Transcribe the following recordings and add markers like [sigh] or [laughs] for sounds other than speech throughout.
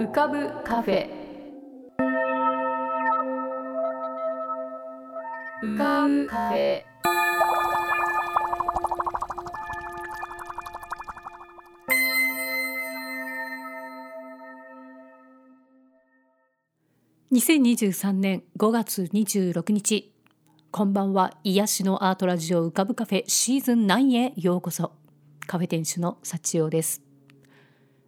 浮かぶカフェ。浮かぶカフェ。2023年5月26日。こんばんは。癒しのアートラジオ浮かぶカフェシーズン9へようこそ。カフェ店主の幸代です。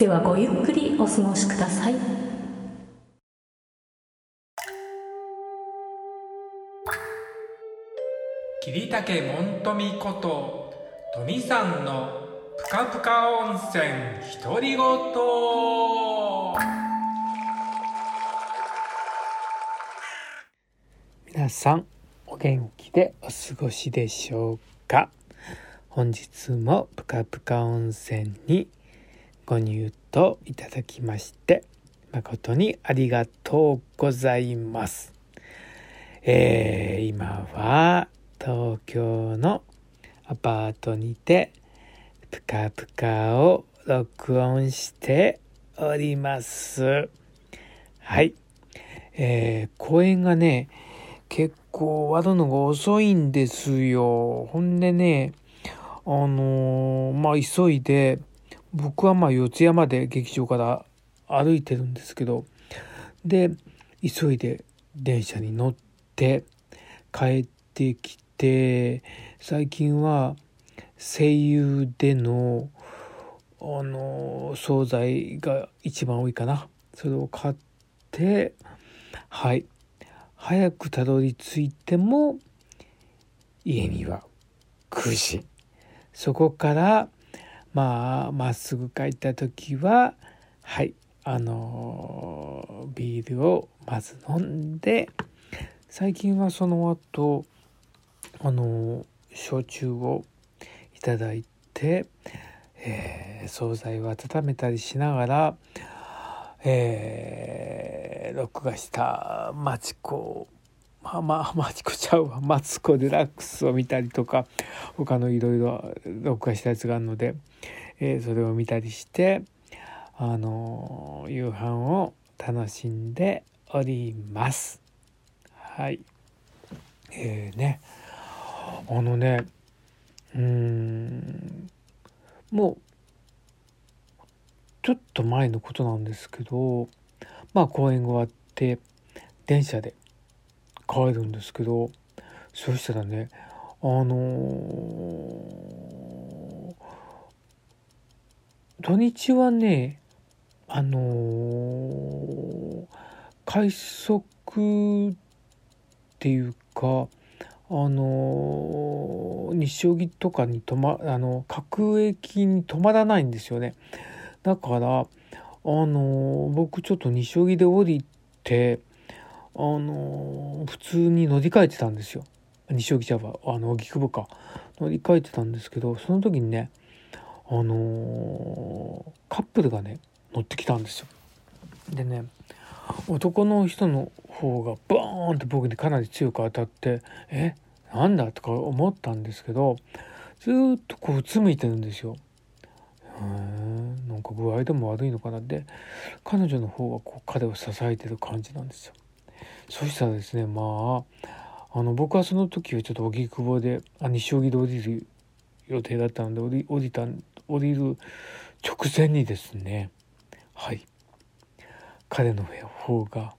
ではごゆっくりお過ごしください。桐竹門富こと富さんのぷかぷか温泉独り言。皆さんお元気でお過ごしでしょうか？本日もぷかぷか温泉にご入湯いただきまして誠にありがとうございます。えー、今は東京のアパートにてぷかぷかを録音しております。はい。えー、公演がね、結構終わるのが遅いんですよ。ほんでね、あのーまあ急いで、僕はまあ四谷まで劇場から歩いてるんですけど、で、急いで電車に乗って帰ってきて、最近は声優での、あのー惣菜が一番多いかな。それを買って、はい。早くたどり着いても、家には9時。そこから、まあ、まっすぐ帰った時は、はい、あのビールをまず飲んで、最近はその後、あの焼酎をいただいて、えー惣菜を温めたりしながら、えー録画したマチコまあまあマチコちゃうわマツコ・デラックスを見たりとか他のいろいろ録画したやつがあるので、えーそれを見たりしてあのー夕飯を楽しんでおります。はい。えー、ねあのねうんもうちょっと前のことなんですけどまあ公演が終わって電車で帰るんですけどそしたらねあのー土日はねあのー快速っていうかあのー日照木とかに止まあの各駅に止まらないんですよね。だからあのー僕ちょっと日照木で降りてあの普通に乗り換えてたんですよ日照木ちゃうわあの荻窪か乗り換えてたんですけどその時にねあのカップルがね乗ってきたんですよでね男の人の方がバーンって僕にかなり強く当たってえなんだとか思ったんですけどずっとこううつむいてるんですよ。へーなんか具合でも悪いのかなって彼女の方はこう彼を支えてる感じなんですよ。そしたらですね。まああの僕はその時はちょっと荻窪であ西荻で降りる予定だったので降り降りた降りる直前にですねはい。彼の方が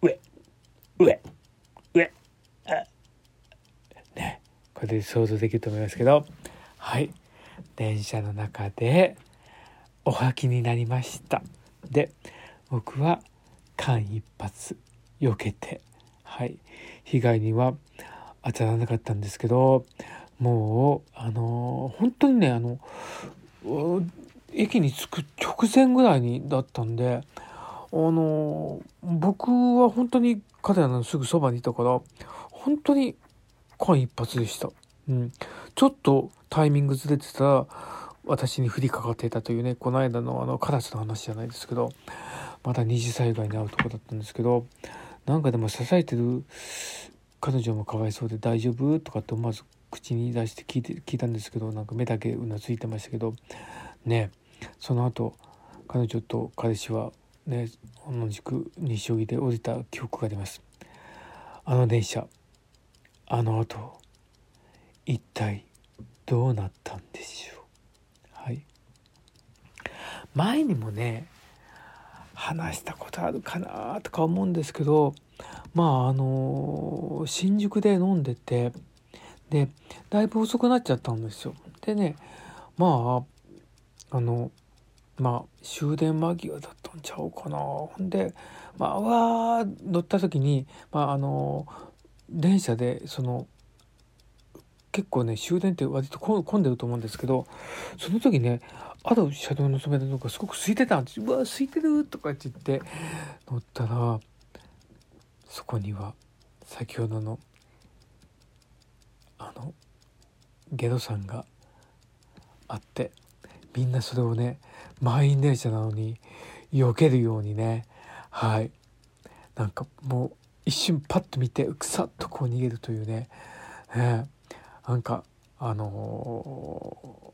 上上上あねこれで想像できると思いますけどはい。電車の中でお吐きになりました。で僕は間一髪避けて。はい。被害には当たらなかったんですけどもうあの本当にねあの駅に着く直前ぐらいにだったんであの僕は本当に彼らのすぐそばにいたから本当に間一髪でした。うん、ちょっとタイミングずれてたら私に降りかかっていたというねこの間のあのカラスの話じゃないですけどまだ二次災害に遭うとこだったんですけどなんかでも支えてる彼女もかわいそうで大丈夫とかって思わず口に出して聞いて聞いたんですけどなんか目だけうなずいてましたけどねその後彼女と彼氏はね同じく西荻で降りた記憶があります。あの電車あの後一体どうなったんでしょう。はい。前にもね話したことあるかなとか思うんですけどまああの新宿で飲んでてでだいぶ遅くなっちゃったんですよ。でねまああのまあ終電間際だったんちゃうかな。ほんでまあわー乗った時にまああの電車でその結構ね終電って割と混んでると思うんですけどその時ねある車両の止めたのがすごく空いてたんです。うわ空いてるとかって言って乗ったらそこには先ほどのあのゲドさんがあってみんなそれをね満員電車なのに避けるようにねはい。なんかもう一瞬パッと見てくさっとこう逃げるというね、ねなんかあのー、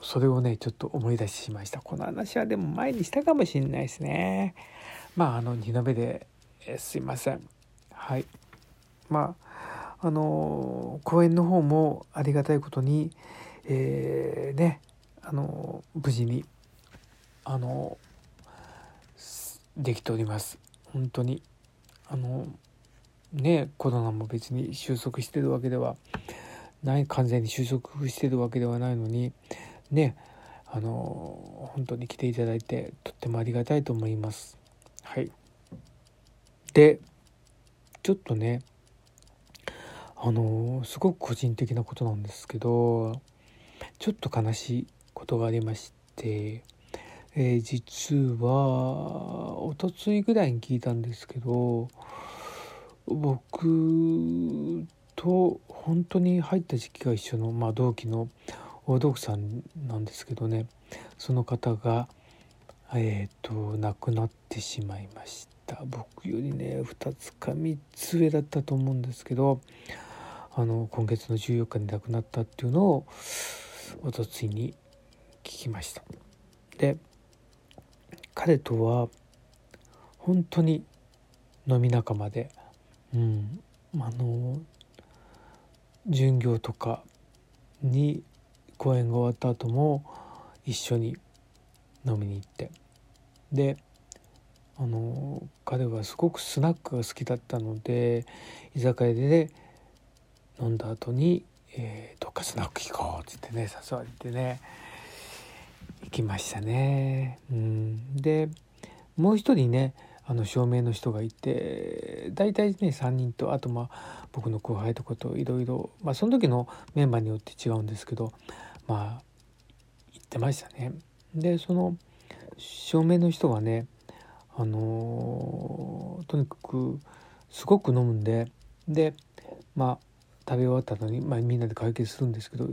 それをねちょっと思い出しました。この話はでも前にしたかもしれないですね。まああの二度目で、すいません。はい。まああのー、公演の方もありがたいことにえー、ねあの無事にあのできております。本当に。あのねコロナも別に収束してるわけではない完全に収束してるわけではないのにねあの本当に来ていただいてとってもありがたいと思います。はい。でちょっとねあのすごく個人的なことなんですけどちょっと悲しいことがありまして、えー、実はおとついぐらいに聞いたんですけど僕と本当に入った時期が一緒の、まあ、同期の大道具さんなんですけどねその方がえ、ー、と亡くなってしまいました。僕よりね2つか3つ上だったと思うんですけどあの今月の14日に亡くなったっていうのをおとついに聞きました。で彼とは本当に飲み仲間でうんあの巡業とかに公演が終わった後も一緒に飲みに行ってであの彼はすごくスナックが好きだったので居酒屋で、飲んだ後に、えー、どっかスナック行こう」って言ってね誘われてね行きましたね。うん、でもう一人ねあの照明の人がいて大体ね3人とあとまあ僕の後輩とかといろいろその時のメンバーによって違うんですけどまあ言ってましたね。でその照明の人がねあのとにかくすごく飲むんででまあ食べ終わったのに、まあ、みんなで会計するんですけど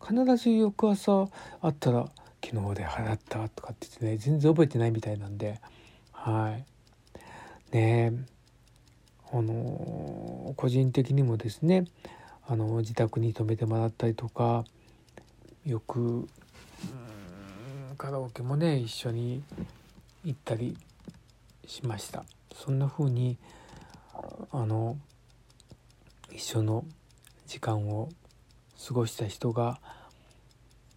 必ず翌朝会ったら「昨日で払った」とかって言ってね全然覚えてないみたいなんではい。ねあの個人的にもですねあの自宅に泊めてもらったりとかよくカラオケもね一緒に行ったりしましたそんな風にあの一緒の時間を過ごした人が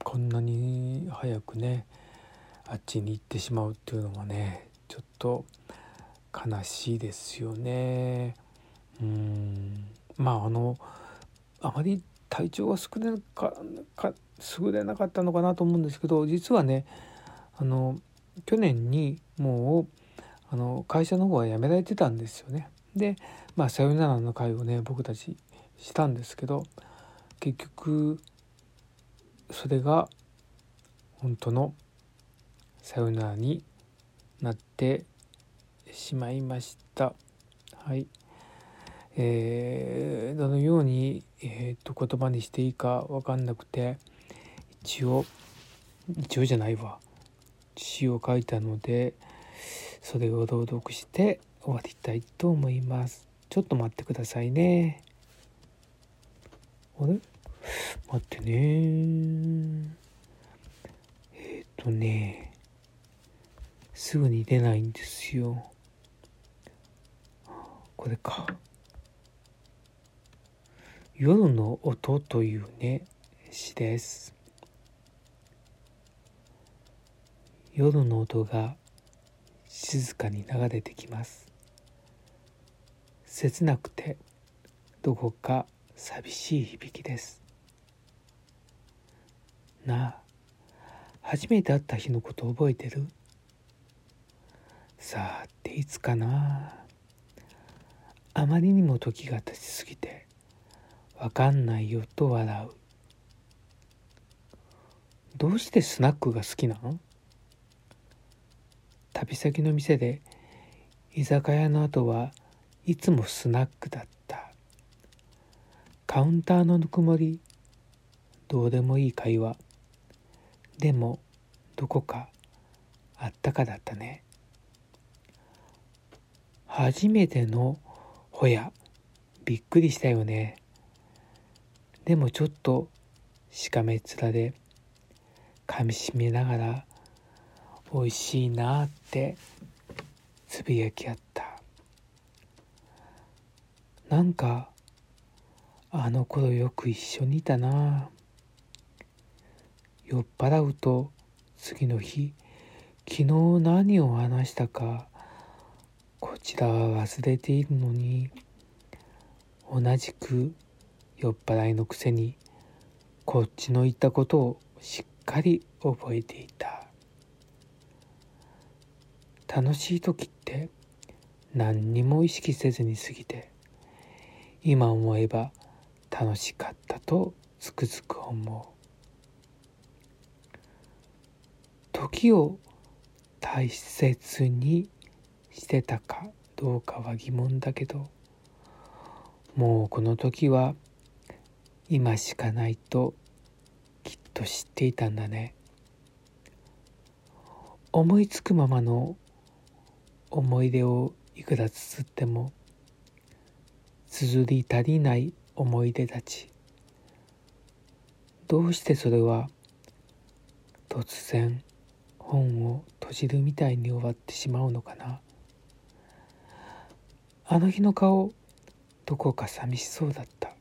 こんなに早くねあっちに行ってしまうっていうのもねちょっと悲しいですよね。うんまああのあまり体調が優れかか優れなかったのかなと思うんですけど実はねあの去年にもうあの会社の方は辞められてたんですよね。でまあさよならの会をね僕たちしたんですけど結局それが本当のさよならになってしまいましたはいえー、どのように、えーと、言葉にしていいか分かんなくて一応一応じゃないわ。詩を書いたのでそれを朗読して終わりたいと思います。ちょっと待ってくださいね。あれ？待ってね。えっ、ー、とね。すぐに出ないんですよ。これか。夜の音というね詩です。夜の音が静かに流れてきます。切なくてどこか寂しい響きです。なあ初めて会った日のこと覚えてる？さあっていつかな。あまりにも時が経ちすぎてわかんないよと笑う。どうしてスナックが好きなの？旅先の店で居酒屋の後はいつもスナックだった。カウンターのぬくもりどうでもいい会話。でもどこかあったかだったね。初めてのホヤびっくりしたよね。でもちょっとしかめっ面で噛みしめながら美味しいなってつぶやき合った。なんかあの頃よく一緒にいたな。酔っ払うと次の日昨日何を話したかこちらは忘れているのに同じく酔っ払いのくせにこっちの言ったことをしっかり覚えていた。楽しい時って何にも意識せずに過ぎて今思えば楽しかったとつくづく思う。時を大切にしてたかどうかは疑問だけどもうこの時は今しかないときっと知っていたんだね。思いつくままの思い出をいくら綴っても綴り足りない思い出たち。どうしてそれは突然本を閉じるみたいに終わってしまうのかな。あの日の顔どこか寂しそうだった。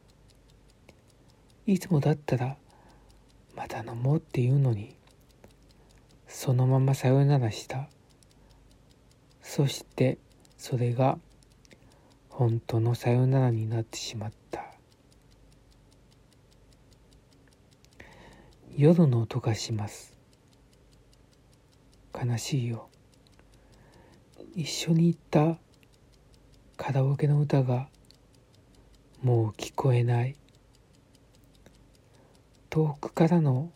いつもだったらまた飲もうって言うのにそのままさよならした。そしてそれが本当のさよならになってしまった。夜の音がします。悲しいよ。一緒に行ったカラオケの歌がもう聞こえない。遠くからの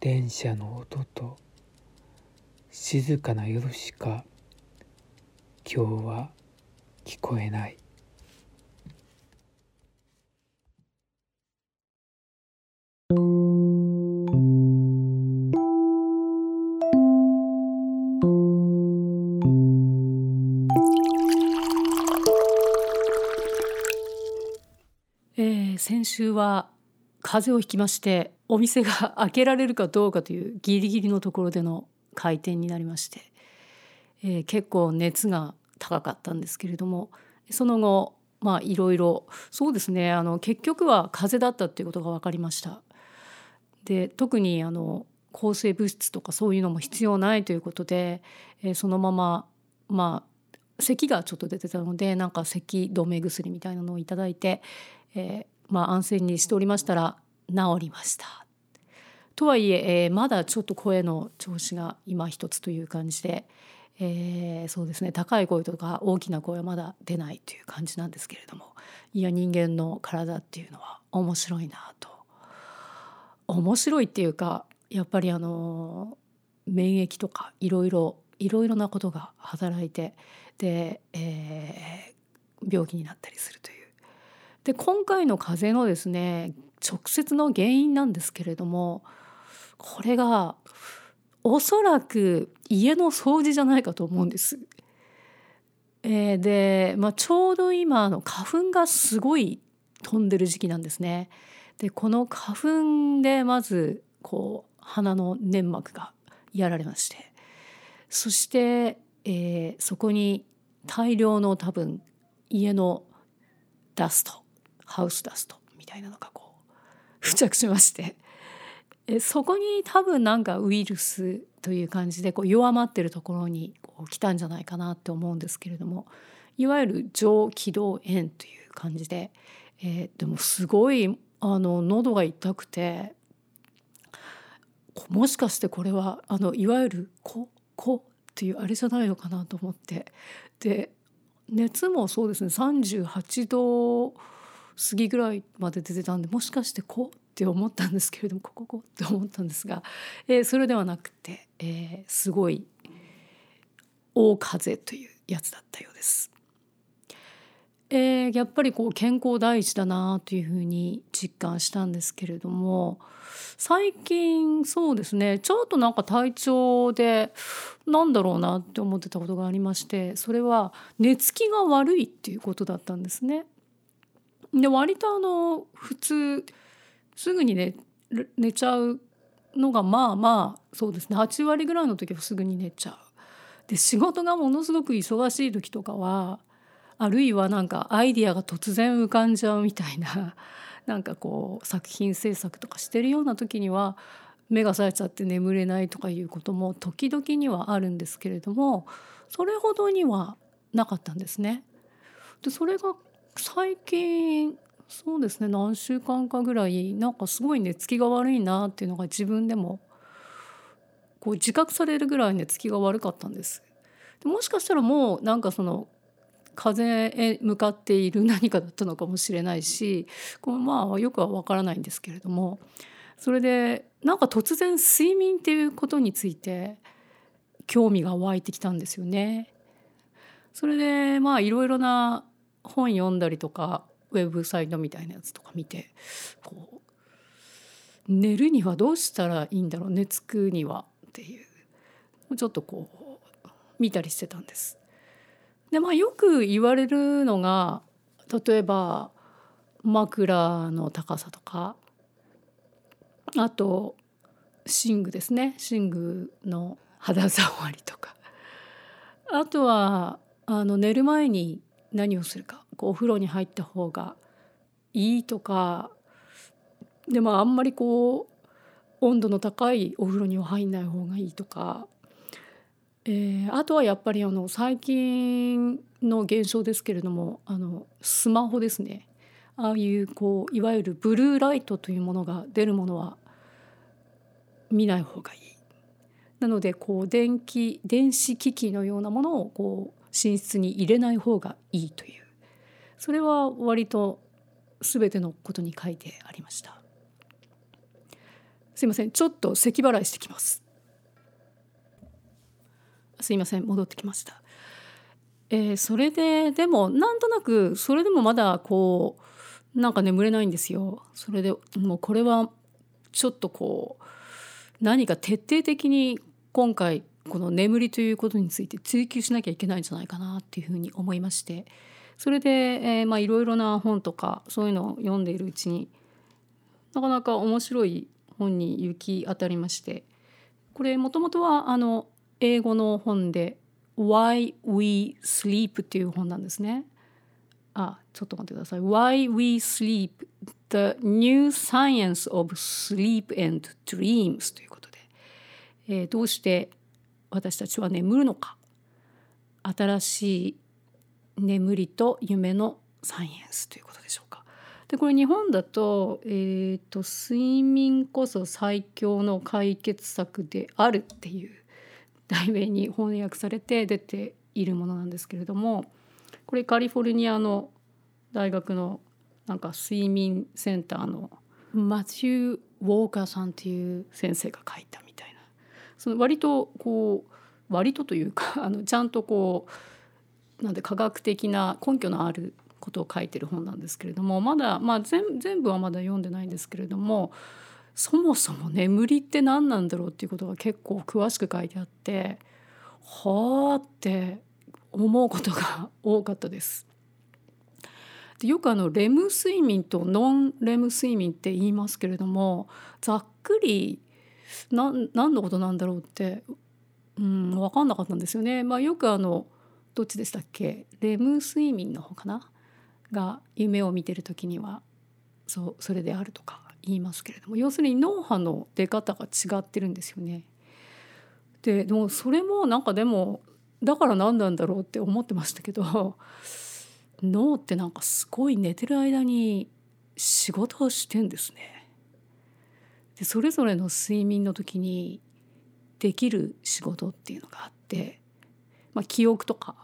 電車の音と静かな夜しか今日は聞こえない。えー、先週は風邪をひきましてお店が開けられるかどうかというギリギリのところでの開店になりまして、えー、結構熱が高かったんですけれどもその後まあいろいろそうですねあの結局は風邪だったっていうことが分かりました。で特にあの抗生物質とかそういうのも必要ないということで、えー、そのまままあ咳がちょっと出てたのでなんか咳止め薬みたいなのを頂いて、えー、まあ安静にしておりましたら治りました。とはいええー、まだちょっと声の調子が今一つという感じで、えー、そうですね高い声とか大きな声はまだ出ないという感じなんですけれどもいや人間の体っていうのは面白いなと面白いっていうかやっぱりあの免疫とかいろいろいろいろなことが働いてで、えー、病気になったりするという。で今回の風邪のですね直接の原因なんですけれどもこれがおそらく家の掃除じゃないかと思うんです。えー、で、まあ、ちょうど今の花粉がすごい飛んでる時期なんですね。でこの花粉でまずこう鼻の粘膜がやられましてそして、えー、そこに大量の多分家のダストハウスダストみたいなのがこう付着しましてそこに多分なんかウイルスという感じでこう弱まってるところにこう来たんじゃないかなって思うんですけれどもいわゆる上気道炎という感じで、えー、でもすごいあの喉が痛くてもしかしてこれはあのいわゆる「こ」「こ」っていうあれじゃないのかなと思ってで熱もそうですね38度過ぎぐらいまで出てたんでもしかして「こ」って思ったんですけれども「こここ」って思ったんですが、えー、それではなくて、えー、すごい大風というやつだったようです。えー、やっぱりこう健康第一だなというふうに実感したんですけれども最近そうですねちょっとなんか体調でなんだろうなって思ってたことがありましてそれは寝つきが悪いっていうことだったんですね。で割とあの普通すぐに寝寝ちゃうのがまあまあそうですね8割ぐらいの時はすぐに寝ちゃう。で仕事がものすごく忙しい時とかはあるいはなんかアイディアが突然浮かんじゃうみたいな [laughs] なんかこう作品制作とかしてるような時には目が冴えちゃって眠れないとかいうことも時々にはあるんですけれどもそれほどにはなかったんですね。でそれが最近そうですね何週間かぐらいなんかすごい寝つきが悪いなっていうのが自分でもこう自覚されるぐらい寝つきが悪かったんです。でもしかしたらもうなんかその風へ向かっている何かだったのかもしれないしこれまあよくは分からないんですけれどもそれでなんか突然睡眠っていうことについて興味が湧いてきたんですよね。それでまあいろいろな本読んだりとかウェブサイトみたいなやつとか見てこう寝るにはどうしたらいいんだろう寝つくにはっていうちょっとこう見たりしてたんです。でまあよく言われるのが例えば枕の高さとかあと寝具ですね。寝具の肌触りとか。あとはあの寝る前に何をするか。こうお風呂に入った方がいいとか。でもあんまりこう温度の高いお風呂には入んない方がいいとか。えー、あとはやっぱりあの最近の現象ですけれどもあのスマホですね。ああいうこういわゆるブルーライトというものが出るものは見ない方がいい。なのでこう電気電子機器のようなものをこう寝室に入れない方がいいという。それは割と全てのことに書いてありました。すいませんちょっと咳払いしてきます。すいません戻ってきました。えー、それででもなんとなくそれでもまだこうなんか眠れないんですよ。それでもうこれはちょっとこう何か徹底的に今回この眠りということについて追求しなきゃいけないんじゃないかなっていうふうに思いましてそれで、え、まあいろいろな本とかそういうのを読んでいるうちになかなか面白い本に行き当たりましてこれもともとはあの英語の本で「Why We Sleep」っていう本なんですね。あちょっと待ってください。Why We Sleep The New Science of Sleep and Dreams ということで、えー、どうして私たちは眠るのか新しい眠りと夢のサイエンスということでしょうか。でこれ日本だと,、えーと睡眠こそ最強の解決策であるっていう題名に翻訳されて出ているものなんですけれどもこれカリフォルニアの大学のなんか睡眠センターのマチュー・ウォーカーさんっていう先生が書いたみたいなその割とこう割とというかあのちゃんとこうなんで科学的な根拠のあることを書いてる本なんですけれどもまだ、まあ、全全部はまだ読んでないんですけれどもそもそも眠りって何なんだろうっていうことが結構詳しく書いてあってはあって思うことが多かったです。でよくあのレム睡眠とノンレム睡眠って言いますけれどもざっくり何のことなんだろうってうん分かんなかったんですよね。まあ、よくあのどっちでしたっけ？レム睡眠の方かな？が夢を見てる時にはそうそれであるとか言いますけれども要するに脳波の出方が違ってるんですよね。ででもそれもなんかでもだから何なんだろうって思ってましたけど脳ってなんかすごい寝てる間に仕事をしてんですね。でそれぞれの睡眠の時にできる仕事っていうのがあって、まあ、記憶とか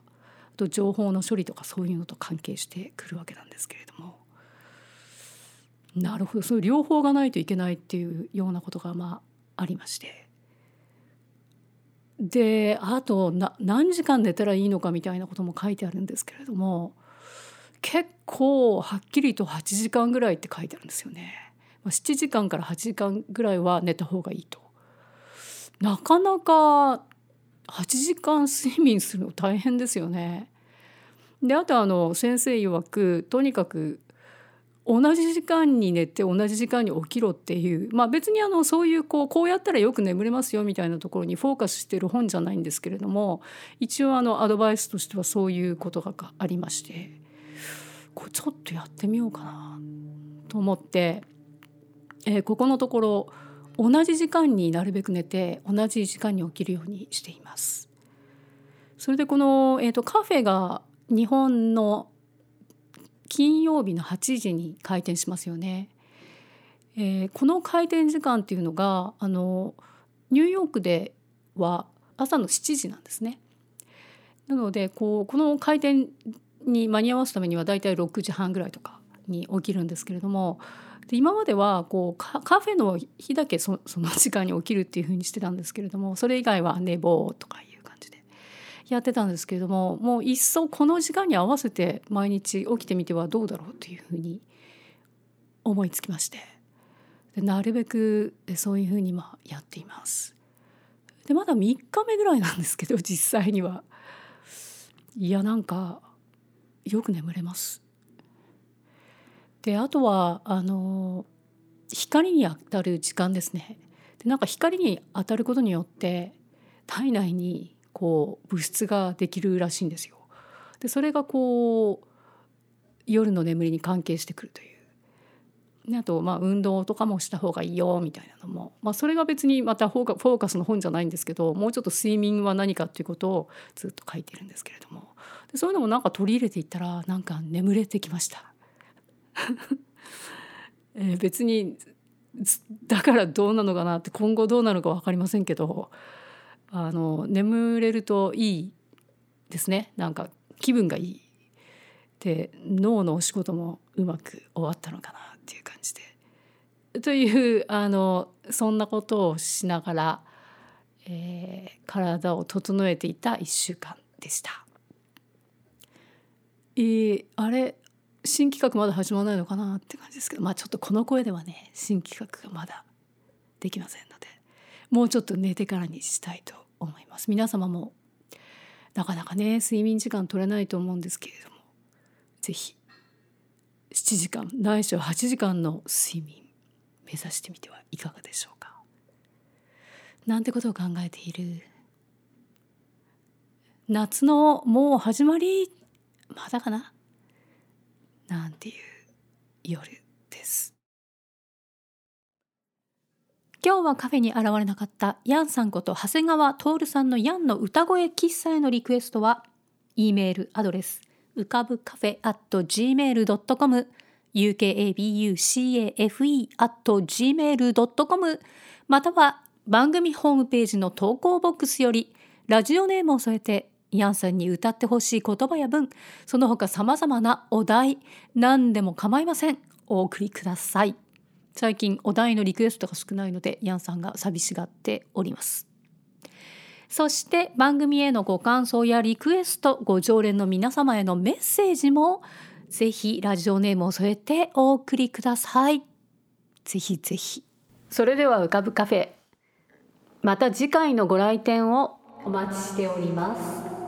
あと情報の処理とかそういうのと関係してくるわけなんですけれどもなるほどその両方がないといけないっていうようなことがまあありましてであと何時間寝たらいいのかみたいなことも書いてあるんですけれども結構はっきりと8時間ぐらいって書いてあるんですよね。7時間から8時間ぐらいは寝た方がいいと。なかなか8時間睡眠するの大変ですよね。であとあの先生曰くとにかく同じ時間に寝て同じ時間に起きろっていうまあ別にあのそういうこうこうやったらよく眠れますよみたいなところにフォーカスしてる本じゃないんですけれども一応あのアドバイスとしてはそういうことがありましてこれちょっとやってみようかなと思って、えー、ここのところ同じ時間になるべく寝て同じ時間に起きるようにしています。それでこの、えーと、カフェが日本の金曜日の8時に開店しますよね。えー、この開店時間っていうのがあのニューヨークでは朝の7時なんですね。なのでこうこの開店に間に合わすためにはだいたい6時半ぐらいとかに起きるんですけれどもで今まではこうカフェの日だけその時間に起きるっていうふうにしてたんですけれどもそれ以外は寝坊とかいう感じでやってたんですけれどももういっそこの時間に合わせて毎日起きてみてはどうだろうというふうに思いつきましてでなるべくそういうふうにまあやっています。でまだ3日目ぐらいなんですけど実際にはいやなんかよく眠れます。であとはあの光に当たる時間ですね。でなんか光に当たることによって体内にこう物質ができるらしいんですよ。でそれがこう夜の眠りに関係してくるという。あとまあ運動とかもした方がいいよみたいなのも、まあ、それが別にまたフォーカスの本じゃないんですけどもうちょっと睡眠は何かっていうことをずっと書いてるんですけれどもでそういうのもなんか取り入れていったらなんか眠れてきました。[laughs] え、別にだからどうなのかなって今後どうなるか分かりませんけどあの眠れるといいですねなんか気分がいいで脳のお仕事もうまく終わったのかなっていう感じで。というあのそんなことをしながら、えー、体を整えていた1週間でした。えー、あれ新企画まだ始まらないのかなって感じですけどまあちょっとこの声ではね新企画がまだできませんのでもうちょっと寝てからにしたいと思います。皆様もなかなかね睡眠時間取れないと思うんですけれども是非7時間ないしは8時間の睡眠目指してみてはいかがでしょうか。なんてことを考えている？夏のもう始まり？まだかな？なんていう夜です。今日はカフェに現れなかったヤンさんこと長谷川徹さんのヤンの歌声喫茶へのリクエストは E メールアドレス浮かぶカフェ at gmail.com ukabucafe at gmail.com または番組ホームページの投稿ボックスよりラジオネームを添えてヤンさんに歌ってほしい言葉や文その他さまざまなお題何でも構いません。お送りください。最近お題のリクエストが少ないのでヤンさんが寂しがっております。そして番組へのご感想やリクエストご常連の皆様へのメッセージもぜひラジオネームを添えてお送りください。ぜひぜひ。それでは浮かぶカフェまた次回のご来店をお待ちしております。